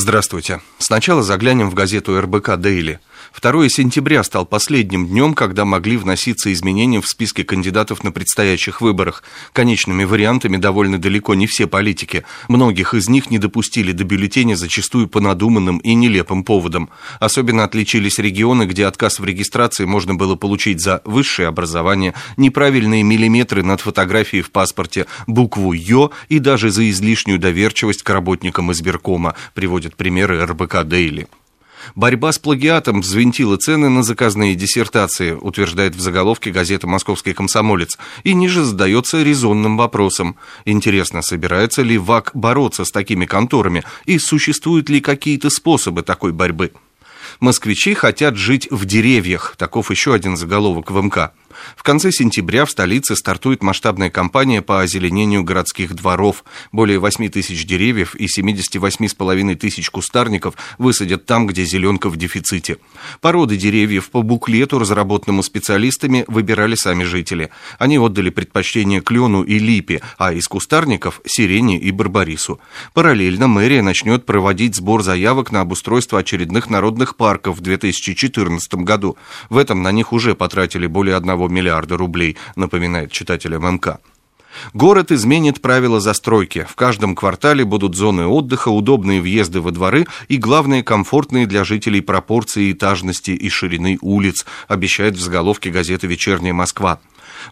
Здравствуйте. Сначала заглянем в газету РБК «Дейли». 2 сентября стал последним днем, когда могли вноситься изменения в списке кандидатов на предстоящих выборах. Конечными вариантами довольно далеко не все политики. Многих из них не допустили до бюллетеня зачастую по надуманным и нелепым поводам. Особенно отличились регионы, где отказ в регистрации можно было получить за высшее образование, неправильные миллиметры над фотографией в паспорте, букву «Ё» и даже за излишнюю доверчивость к работникам избиркома, приводят примеры РБК «Дейли». Борьба с плагиатом взвинтила цены на заказные диссертации, утверждает в заголовке газета «Московский комсомолец», и ниже задается резонным вопросом. Интересно, собирается ли ВАК бороться с такими конторами и существуют ли какие-то способы такой борьбы? Москвичи хотят жить в деревьях. Таков еще один заголовок в МК. В конце сентября в столице стартует масштабная кампания по озеленению городских дворов. Более 8 тысяч деревьев и 78,5 тысяч кустарников высадят там, где зеленка в дефиците. Породы деревьев по буклету, разработанному специалистами, выбирали сами жители. Они отдали предпочтение клену и липе, а из кустарников – сирене и барбарису. Параллельно мэрия начнет проводить сбор заявок на обустройство очередных народных парков в 2014 году. В этом на них уже потратили более 1 миллиарда рублей, напоминает читателям МК. Город изменит правила застройки. В каждом квартале будут зоны отдыха, удобные въезды во дворы и, главное, комфортные для жителей пропорции этажности и ширины улиц, обещает в заголовке газеты «Вечерняя Москва».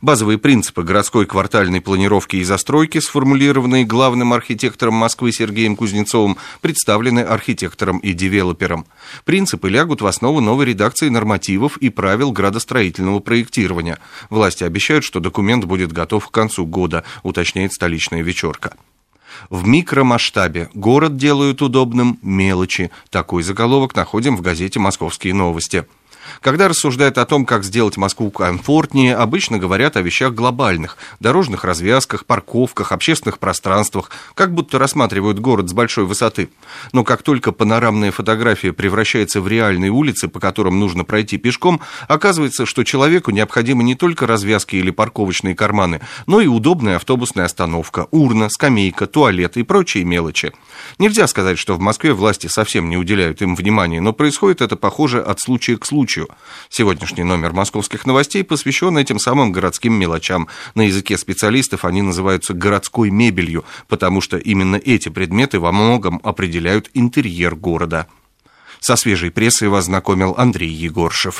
Базовые принципы городской квартальной планировки и застройки, сформулированные главным архитектором Москвы Сергеем Кузнецовым, представлены архитектором и девелопером. Принципы лягут в основу новой редакции нормативов и правил градостроительного проектирования. Власти обещают, что документ будет готов к концу года, уточняет столичная вечерка. В микромасштабе город делают удобным мелочи. Такой заголовок находим в газете «Московские новости». Когда рассуждают о том, как сделать Москву комфортнее, обычно говорят о вещах глобальных – дорожных развязках, парковках, общественных пространствах, как будто рассматривают город с большой высоты. Но как только панорамная фотография превращается в реальные улицы, по которым нужно пройти пешком, оказывается, что человеку необходимы не только развязки или парковочные карманы, но и удобная автобусная остановка, урна, скамейка, туалет и прочие мелочи. Нельзя сказать, что в Москве власти совсем не уделяют им внимания, но происходит это, похоже, от случая к случаю. Сегодняшний номер московских новостей посвящен этим самым городским мелочам. На языке специалистов они называются городской мебелью, потому что именно эти предметы во многом определяют интерьер города. Со свежей прессой вас знакомил Андрей Егоршев.